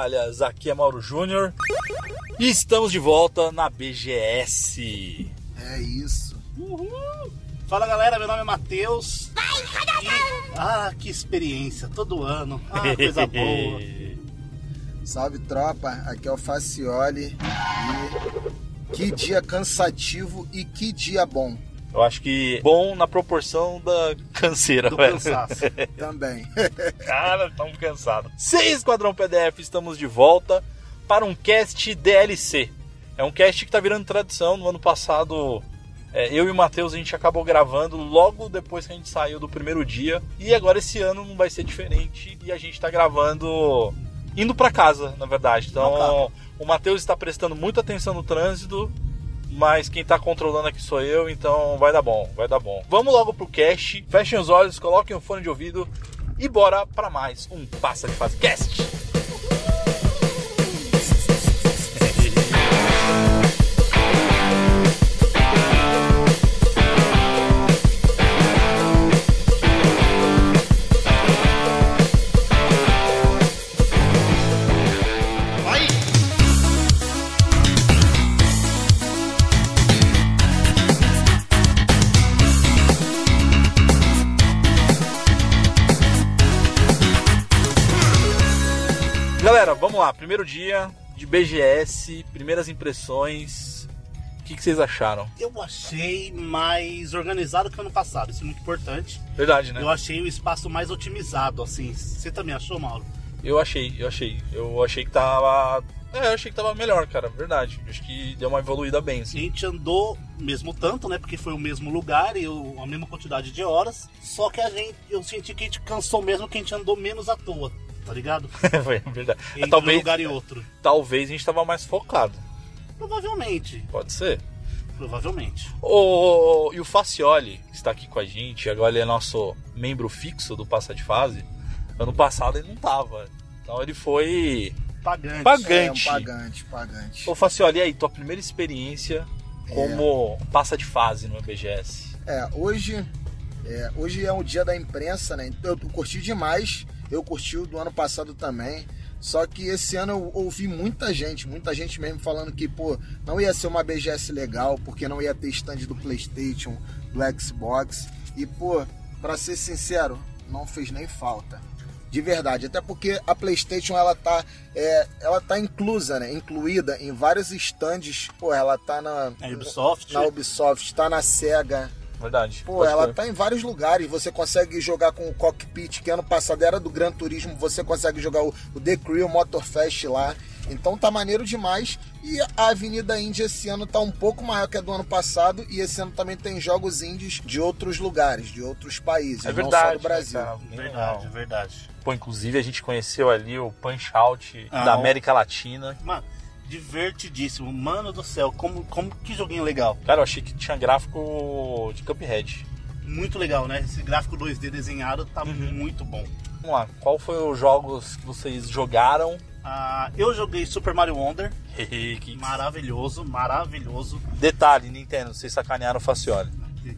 suas toalhas, aqui é Mauro Júnior e estamos de volta na BGS. É isso. Fala galera, meu nome é Matheus. E- Ah, que experiência, todo ano. Ah, coisa boa. Salve tropa, aqui é o Facioli e que dia cansativo e que dia bom Eu acho que bom na proporção da canseira, Do velho. cansaço. também. Cara, estamos cansados. Seis Esquadrão PDF, estamos de volta para um cast DLC. É um cast que tá virando tradição. No ano passado, é, eu e o Matheus a gente acabou gravando logo depois que a gente saiu do primeiro dia. E agora esse ano não vai ser diferente. E a gente tá gravando indo para casa, na verdade. Então, o Matheus está prestando muita atenção no trânsito. Mas quem tá controlando aqui sou eu, então vai dar bom, vai dar bom. Vamos logo pro cast. Fechem os olhos, coloquem o fone de ouvido e bora para mais um Passa de Fase Cast. Galera, vamos lá. Primeiro dia de BGS, primeiras impressões. O que, que vocês acharam? Eu achei mais organizado que o ano passado, isso é muito importante. Verdade, né? Eu achei o espaço mais otimizado, assim. Você também achou, Mauro? Eu achei, eu achei. Eu achei que tava. É, eu achei que tava melhor, cara. Verdade. Acho que deu uma evoluída bem, A assim. gente andou mesmo tanto, né? Porque foi o mesmo lugar e o- a mesma quantidade de horas. Só que a gente, eu senti que a gente cansou mesmo que a gente andou menos à toa, tá ligado? Foi verdade. Entre um talvez, lugar e outro. talvez a gente tava mais focado. Provavelmente, Pode ser. provavelmente. O, e o Facioli, que está aqui com a gente, agora ele é nosso membro fixo do Passa de Fase. Ano passado ele não tava. Então ele foi. Pagante. Pagante. É um pagante, pagante. Ô Facioli, e aí, tua primeira experiência como passa de fase no BGS? É, hoje é, hoje é um dia da imprensa, né? Eu curti demais. Eu curti o do ano passado também. Só que esse ano eu ouvi muita gente, muita gente mesmo falando que, pô, não ia ser uma BGS legal, porque não ia ter stand do PlayStation, do Xbox. E, pô, pra ser sincero, não fez nem falta. De verdade, até porque a PlayStation ela tá, é, ela tá inclusa, né? Incluída em vários stands. Pô, ela tá na, A Ubisoft. na Ubisoft, tá na Sega, Verdade. Pô, Pode ela tá em vários lugares. Você consegue jogar com o Cockpit, que ano passado era do Gran Turismo. Você consegue jogar o, o The Crew Motorfest lá. Então tá maneiro demais. E a Avenida Índia esse ano tá um pouco maior que a do ano passado. E esse ano também tem jogos indies de outros lugares, de outros países, É não verdade. só do Brasil. Bem Verdade, legal. verdade. Pô, inclusive a gente conheceu ali o Punch Out Ah, da. América Latina. Mano, divertidíssimo. Mano do céu, como, como que joguinho legal. Cara, eu achei que tinha gráfico de Cuphead. Muito legal, né? Esse gráfico 2D desenhado tá Uhum. muito bom. Vamos lá, qual foi os jogos que vocês jogaram? Ah, eu joguei Super Mario Wonder. Que- Maravilhoso, maravilhoso. Detalhe, Nintendo, vocês sacanearam o Facioli.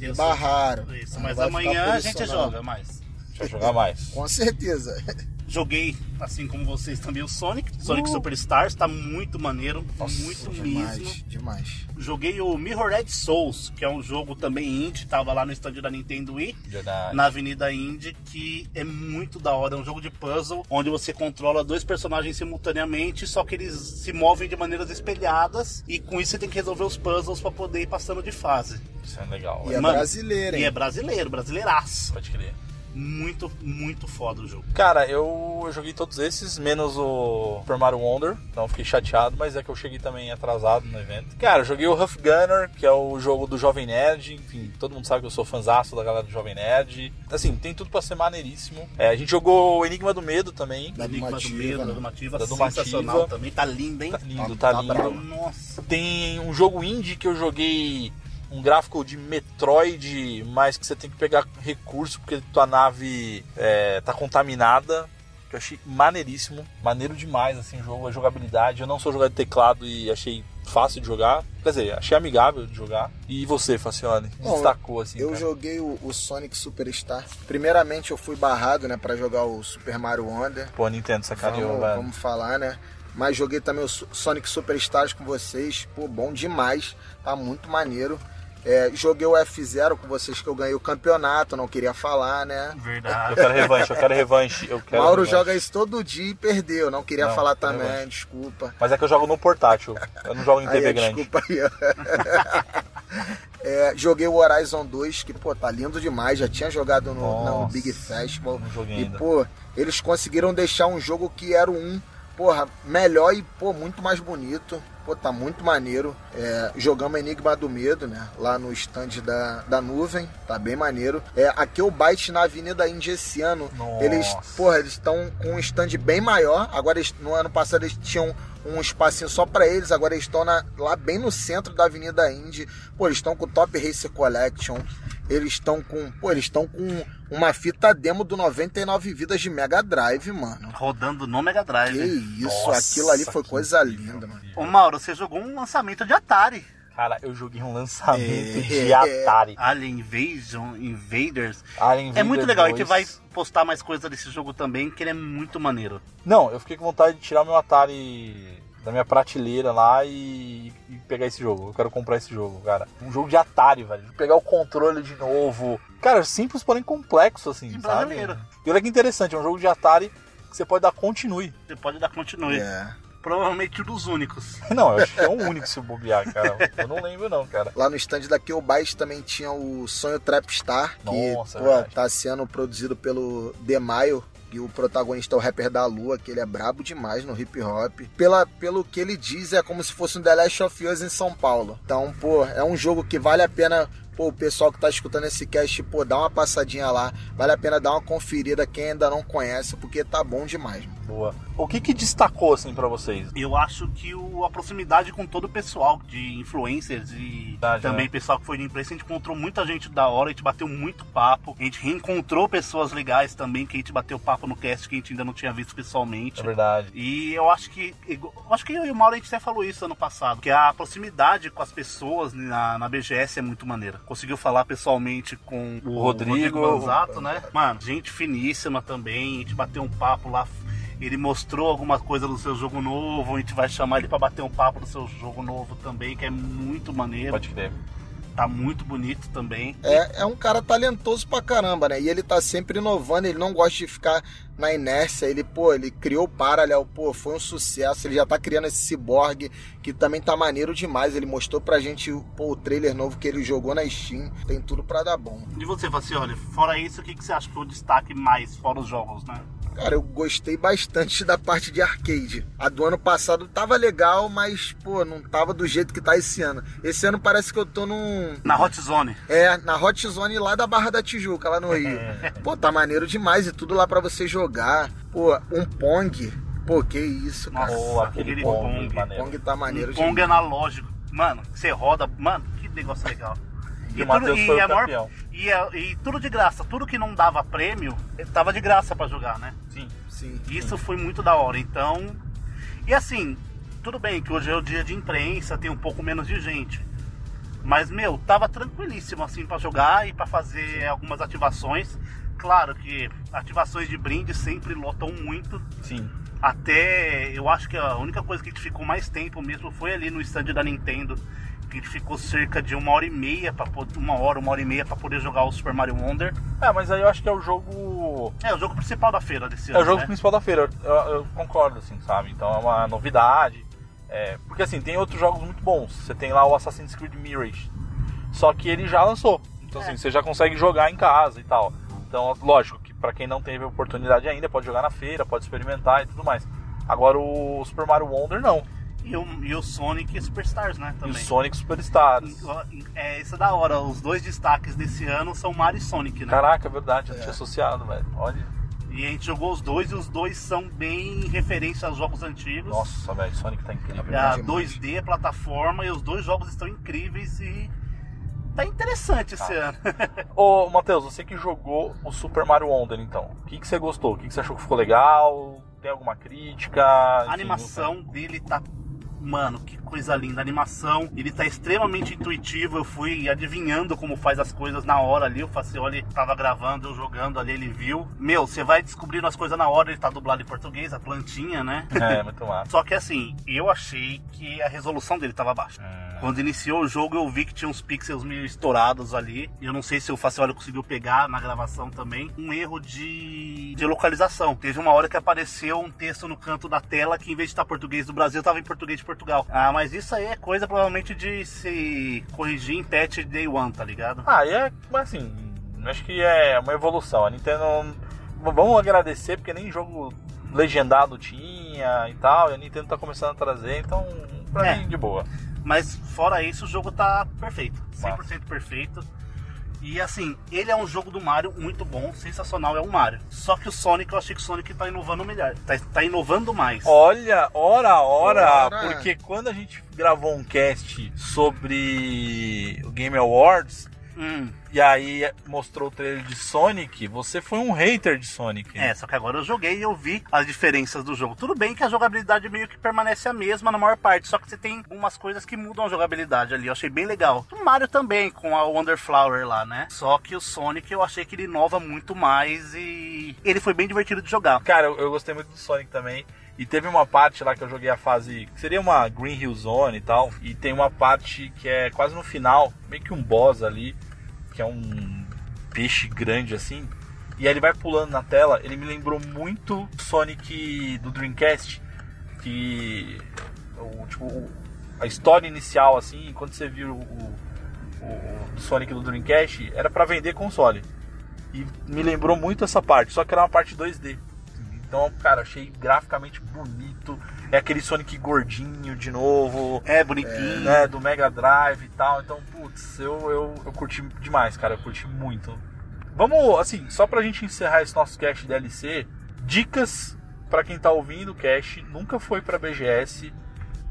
Eu Barraram. Isso, mas amanhã a gente joga mais. Vai jogar mais. Com certeza. Joguei, assim como vocês, também o Sonic. Sonic Superstars, tá muito maneiro. muito mesmo. Demais, demais. Joguei o Mirrored Souls, que é um jogo também indie, tava lá no stand da Nintendo Wii, Verdade. na Avenida Indie, que é muito da hora. É um jogo de puzzle, onde você controla dois personagens simultaneamente, só que eles se movem de maneiras espelhadas, e com isso você tem que resolver os puzzles pra poder ir passando de fase. Isso é legal. E é Mano, brasileiro, hein? E é brasileiro, brasileiraço. Pode crer. Muito, muito foda o jogo. Cara, eu, eu joguei todos esses, menos o Super Mario Wonder, então eu fiquei chateado, mas é que eu cheguei também atrasado no evento. Cara, eu joguei o Huff Gunner, que é o jogo do Jovem Nerd, enfim, todo mundo sabe que eu sou fãzaço da galera do Jovem Nerd. Assim, tem tudo pra ser maneiríssimo. É, a gente jogou o Enigma do Medo também. Da Enigma do Medo, da Dumativa. sensacional também. Tá lindo, hein? Tá lindo, tá, Tá lindo. bravo. Nossa. Tem um jogo indie que eu joguei um gráfico de Metroid, mas que você tem que pegar recurso porque tua nave é, tá contaminada. Que eu achei maneiríssimo, maneiro demais assim o jogo, a jogabilidade. Eu não sou jogador de teclado e achei fácil de jogar. Quer dizer, achei amigável de jogar. E você, Facione, Bom, destacou assim? Eu cara? joguei o, o Sonic Superstar. Primeiramente eu fui barrado, né, pra jogar o Super Mario Wonder. Pô, Nintendo sacaneou, vamos, velho. vamos falar, né? Mas joguei também o Sonic Superstars com vocês. Pô, bom demais. Tá muito maneiro. É, joguei o F0 com vocês que eu ganhei o campeonato, não queria falar, né? Eu Verdade. quero revanche, eu quero revanche. Eu quero Mauro revanche. joga isso todo dia e perdeu. Não queria Não, falar também, revanche. desculpa. Mas é que eu jogo no portátil. Eu não jogo em Aí, TV é, grande. desculpa aí. É, joguei o Horizon 2, que, pô, tá lindo demais. Já tinha jogado no, no Nossa, Big Festival. E, ainda. pô, eles conseguiram deixar um jogo que era o 1, porra, melhor e, pô, muito mais bonito. Pô, tá muito maneiro. É, jogamos Enigma do Medo, né? Lá no stand da, da nuvem. Tá bem maneiro. É, aqui o Byte na Avenida Índia esse ano. Nossa. Eles, porra, eles estão com um stand bem maior. Agora, eles- no ano passado, eles tinham um espacinho só pra eles. Agora eles estão lá bem no centro da Avenida Indy. Pô, eles estão com o Top Racer Collection. Eles estão com. Pô, eles estão com uma fita demo do 99 vidas de Mega Drive, mano. Rodando no Mega Drive. Que isso, Nossa, aquilo ali foi que coisa incrível, linda, mano. Ô Mauro, você jogou um lançamento de Atari. Cara, eu joguei um lançamento É, de é. Atari. Alien Invasion, Invaders. Alien É muito legal, a gente 2. vai postar mais coisa desse jogo também, que ele é muito maneiro. Não, eu fiquei com vontade de tirar meu Atari da minha prateleira lá e, e pegar esse jogo. Eu quero comprar esse jogo, cara. Um jogo de Atari, velho. Pegar o controle de novo. Cara, simples, porém complexo, assim, E sabe? brasileiro. E olha que interessante, é um jogo de Atari que você pode dar continue. Você pode dar continue. É. Provavelmente um dos únicos. Não, eu acho que é o único se bobear, cara. Eu não lembro não, cara. Lá no stand da Killbyte também tinha o Sonho Trapstar, que Nossa, é pô, tá sendo produzido pelo Demaio. E o protagonista é o rapper da Lua, que ele é brabo demais no hip hop. Pela, pelo que ele diz, é como se fosse um The Last of Us em São Paulo. Então, pô, é um jogo que vale a pena, pô, o pessoal que tá escutando esse cast, pô, dá uma passadinha lá. Vale a pena dar uma conferida quem ainda não conhece, porque tá bom demais. mano. Boa. O que que destacou, assim, pra vocês? Eu acho que o, a proximidade com todo o pessoal de influencers e Verdade, também pessoal que foi de imprensa, a gente encontrou muita gente da hora, a gente bateu muito papo, a gente reencontrou pessoas legais também, que a gente bateu papo no cast que a gente ainda não tinha visto pessoalmente. É verdade. E eu acho que. Eu acho que eu e o Mauro a gente até falou isso ano passado. Que a proximidade com as pessoas na, na BGS é muito maneira. Conseguiu falar pessoalmente com o, O Rodrigo. Manzato, né? Mano, gente finíssima também. A gente bateu um papo lá. Ele mostrou alguma coisa do seu jogo novo. A gente vai chamar ele pra bater um papo do seu jogo novo também, que é muito maneiro. Pode crer. Tá muito bonito também. É, é um cara talentoso pra caramba, né? E ele tá sempre inovando, ele não gosta de ficar na inércia. Ele, pô, ele criou o Parallel, pô, foi um sucesso. Ele já tá criando esse Cyborg, que também tá maneiro demais. Ele mostrou pra gente pô, o trailer novo que ele jogou na Steam. Tem tudo pra dar bom. E você, Facioli, fora isso, o que, que você acha que foi o destaque mais fora os jogos, né? Cara, eu gostei bastante da parte de arcade. A do ano passado tava legal, mas, pô, não tava do jeito que tá esse ano. Esse ano parece que eu tô num. Na Hot Zone. É, na Hot Zone lá da Barra da Tijuca, lá no Rio. Pô, tá maneiro demais e tudo lá pra você jogar. Pô, um Pong. Pô, que isso, cara. Nossa, Pô, aquele Pong, Pong. Pong tá maneiro um Pong demais. analógico. Mano, você roda. Mano, que negócio legal. E o Matheus foi o a maior- campeão. E, a- e tudo de graça. Tudo que não dava prêmio, tava de graça pra jogar, né? Sim. Sim. Isso foi muito da hora. Então. E assim, tudo bem que hoje é o dia de imprensa, tem um pouco menos de gente. Mas, meu, tava tranquilíssimo assim pra jogar e pra fazer algumas ativações. Claro que ativações de brinde sempre lotam muito. Sim. Até eu acho que a única coisa que a gente ficou mais tempo mesmo foi ali no stand da Nintendo. Que ficou cerca de uma hora e meia para uma hora, uma hora e meia para poder jogar o Super Mario Wonder. É, mas aí eu acho que é o jogo. É o jogo principal da feira desse É ano. o jogo né? principal da feira, eu, eu concordo, assim, sabe? Então é uma novidade. É, porque assim, tem outros jogos muito bons. Você tem lá o Assassin's Creed Mirage. Só que ele já lançou. Então assim, você já consegue jogar em casa e tal. Então, lógico que pra quem não teve oportunidade ainda, pode jogar na feira, pode experimentar e tudo mais. Agora o Super Mario Wonder não. E o, e o Sonic Superstars, né? E Também. o Sonic Superstars. É, isso é da hora. Os dois destaques desse ano são Mario e Sonic, né? Caraca, é verdade, eu não tinha associado, velho. Olha. E a gente jogou os dois e os dois são bem referência aos jogos antigos. Nossa, velho, Sonic tá incrível. É a demais. 2D, a plataforma, e os dois jogos estão incríveis e tá interessante esse Tá. ano. Ô, Matheus, você que jogou o Super Mario Wonder, então, o que, que você gostou? O que, que você achou que ficou legal? Tem alguma crítica? A animação dele tá. Mano, que coisa linda. A animação, ele tá extremamente intuitivo. Eu fui adivinhando como faz as coisas na hora ali. O Facioli tava gravando, eu jogando ali, ele viu. Meu, você vai descobrindo as coisas na hora. Ele tá dublado em português, a plantinha, né? É, muito massa. Só que assim, eu achei que a resolução dele tava baixa. Quando iniciou o jogo, eu vi que tinha uns pixels meio estourados ali. Eu não sei se o Facioli conseguiu pegar na gravação também. Um erro de, de localização. Teve uma hora que apareceu um texto no canto da tela que, em vez de estar português do Brasil, tava em português de Portugal. Ah, mas isso aí é coisa provavelmente de se corrigir em patch day one, tá ligado? Ah, e é, mas assim, acho que é uma evolução. A Nintendo, vamos agradecer, porque nem jogo legendado tinha e tal, e a Nintendo tá começando a trazer, então, pra É. mim, de boa. Mas fora isso, o jogo tá perfeito. Massa. 100% perfeito. E assim, ele é um jogo do Mario muito bom, sensacional, é um Mario. Só que o Sonic, eu achei que o Sonic tá inovando melhor. Tá, tá inovando mais. Olha, ora, ora, Ora. porque quando a gente gravou um cast sobre o Game Awards, Hum, e aí mostrou o trailer de Sonic, você foi um hater de Sonic. é, só que agora eu joguei e eu vi as diferenças do jogo. Tudo bem que a jogabilidade meio que permanece a mesma na maior parte, só que você tem umas coisas que mudam a jogabilidade ali. Eu achei bem legal. O Mario também, com a Wonder Flower lá, né? Só que o Sonic eu achei que ele inova muito mais e ele foi bem divertido de jogar. Cara, eu, eu gostei muito do Sonic também. E teve uma parte lá que eu joguei a fase que seria uma Green Hill Zone e tal. E tem uma parte que é quase no final, meio que um boss ali, que é um peixe grande assim. E aí ele vai pulando na tela. Ele me lembrou muito Sonic do Dreamcast, que o, tipo, o- a história inicial assim, quando você viu o, o- Sonic do Dreamcast, era pra vender console. E me lembrou muito essa parte, só que era uma parte 2D. Então, cara, achei graficamente bonito. É aquele Sonic gordinho de novo, É bonitinho. né? Do Mega Drive e tal. Então, putz, eu, eu, eu curti demais, cara. Eu curti muito. Vamos, assim, só pra gente encerrar esse nosso cast DLC, dicas pra quem tá ouvindo o cast, nunca foi pra BGS.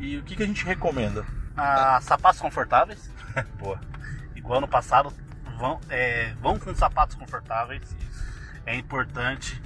E o que, que a gente recomenda? Ah, sapatos confortáveis. Boa. Igual no passado, vão, é, vão com sapatos confortáveis. É importante.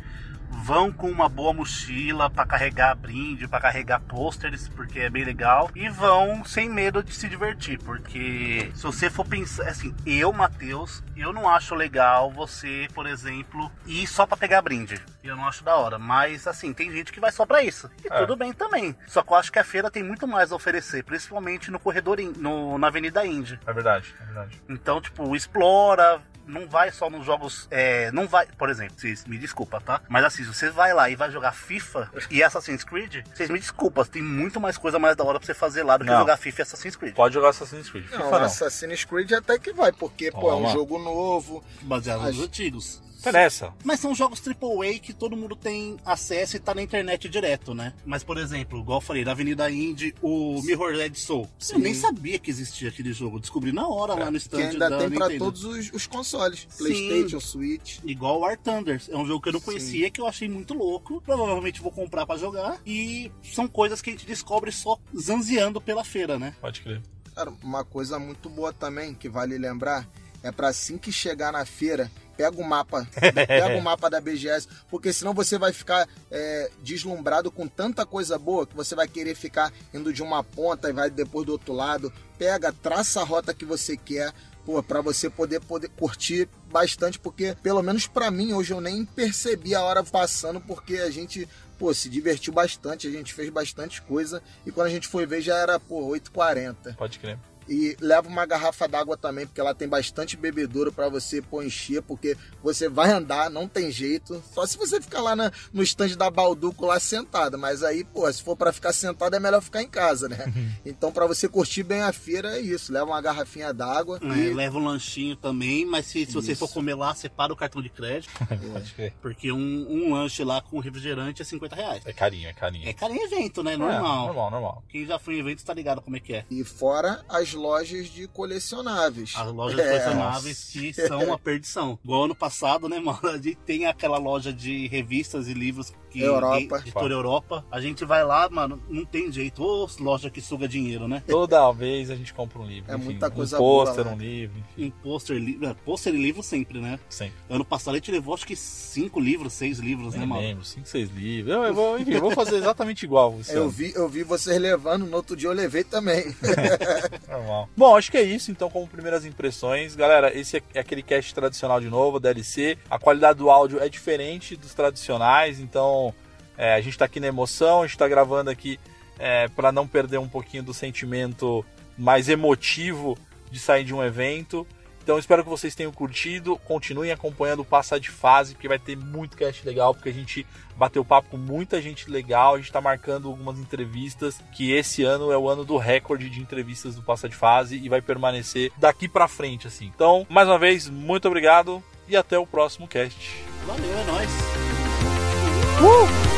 Vão com uma boa mochila para carregar brinde, para carregar pôsteres, porque é bem legal. E vão sem medo de se divertir, porque se você for pensar, assim, eu, Matheus, eu não acho legal você, por exemplo, ir só para pegar brinde. Eu não acho da hora, mas assim, tem gente que vai só para isso. E É. tudo bem também. Só que eu acho que a feira tem muito mais a oferecer, principalmente no corredor, no, na Avenida Indy. É verdade, é verdade. Então, tipo, explora, não vai só nos jogos. É, não vai, por exemplo, vocês me desculpa, tá? Mas assim, se você vai lá e vai jogar FIFA e Assassin's Creed, vocês me desculpam, tem muito mais coisa mais da hora pra você fazer lá do que Não. jogar FIFA e Assassin's Creed. Pode jogar Assassin's Creed. Não, FIFA não. Assassin's Creed até que vai, porque pô, é um Toma. jogo novo. Baseado Mas- nos antigos. Interessa. Mas são jogos AAA que todo mundo tem acesso e tá na internet direto, né? Mas, por exemplo, igual eu falei, da Avenida Indy, o Mirror Edge Soul. Eu nem sabia que existia aquele jogo. Descobri na hora lá no stand Que ainda da tem pra Nintendo. todos os, os consoles. Sim. Playstation, Switch. Igual War Thunder. É um jogo que eu não Sim. conhecia, que eu achei muito louco. Provavelmente vou comprar pra jogar. E são coisas que a gente descobre só zanzeando pela feira, né? Pode crer. Cara, uma coisa muito boa também, que vale lembrar, é pra assim que chegar na feira, pega o mapa, pega o mapa da BGS, porque senão você vai ficar é, deslumbrado com tanta coisa boa que você vai querer ficar indo de uma ponta e vai depois do outro lado. Pega, traça a rota que você quer, pô, para você poder poder curtir bastante, porque pelo menos para mim hoje eu nem percebi a hora passando, porque a gente pô, se divertiu bastante, a gente fez bastante coisa e quando a gente foi ver já era, pô, 8h40. Pode crer. E leva uma garrafa d'água também, porque ela tem bastante bebedouro para você pôr encher, porque você vai andar, não tem jeito. Só se você ficar lá na, no estande da Balduco lá sentado, mas aí, pô, se for para ficar sentado é melhor ficar em casa, né? então para você curtir bem a feira é isso, leva uma garrafinha d'água É, e leva um lanchinho também, mas se, se você for comer lá, separa o cartão de crédito. Pode crer. Porque um, um lanche lá com refrigerante é 50 reais. É carinho, é carinho. É em evento, né? É, Normal. normal, normal. Quem já foi em evento tá ligado como é que é. e fora as lojas de colecionáveis. As lojas É, colecionáveis que são uma perdição. Igual ano passado, né, mano? A gente tem aquela loja de revistas e livros que. Europa. Editora Europa. A gente vai lá, mano, não tem jeito. Ô, loja que suga dinheiro, né? Toda vez a gente compra um livro. É enfim, muita coisa um pôster, boa, um livro, enfim, Em pôster, li... é, pôster e livro sempre, né? sempre. Ano passado a gente levou acho que cinco livros, seis livros, né, Nem mano? lembro, 5, 6 livros. Eu, eu vou, enfim, eu vou fazer exatamente igual. Esse Eu vi, eu vi vocês levando, no outro dia eu levei também. Normal. Bom, acho que é isso, então, como primeiras impressões. Galera, esse é aquele cast tradicional de novo, DLC. A qualidade do áudio é diferente dos tradicionais, então é, a gente tá aqui na emoção, a gente tá gravando aqui é, para não perder um pouquinho do sentimento mais emotivo de sair de um evento. Então espero que vocês tenham curtido, continuem acompanhando o Passa de Fase, porque vai ter muito cast legal, porque a gente bateu papo com muita gente legal, a gente está marcando algumas entrevistas, que esse ano é o ano do recorde de entrevistas do Passa de Fase e vai permanecer daqui para frente, assim. Então, mais uma vez, muito obrigado e até o próximo cast. Valeu, é nóis. Uh!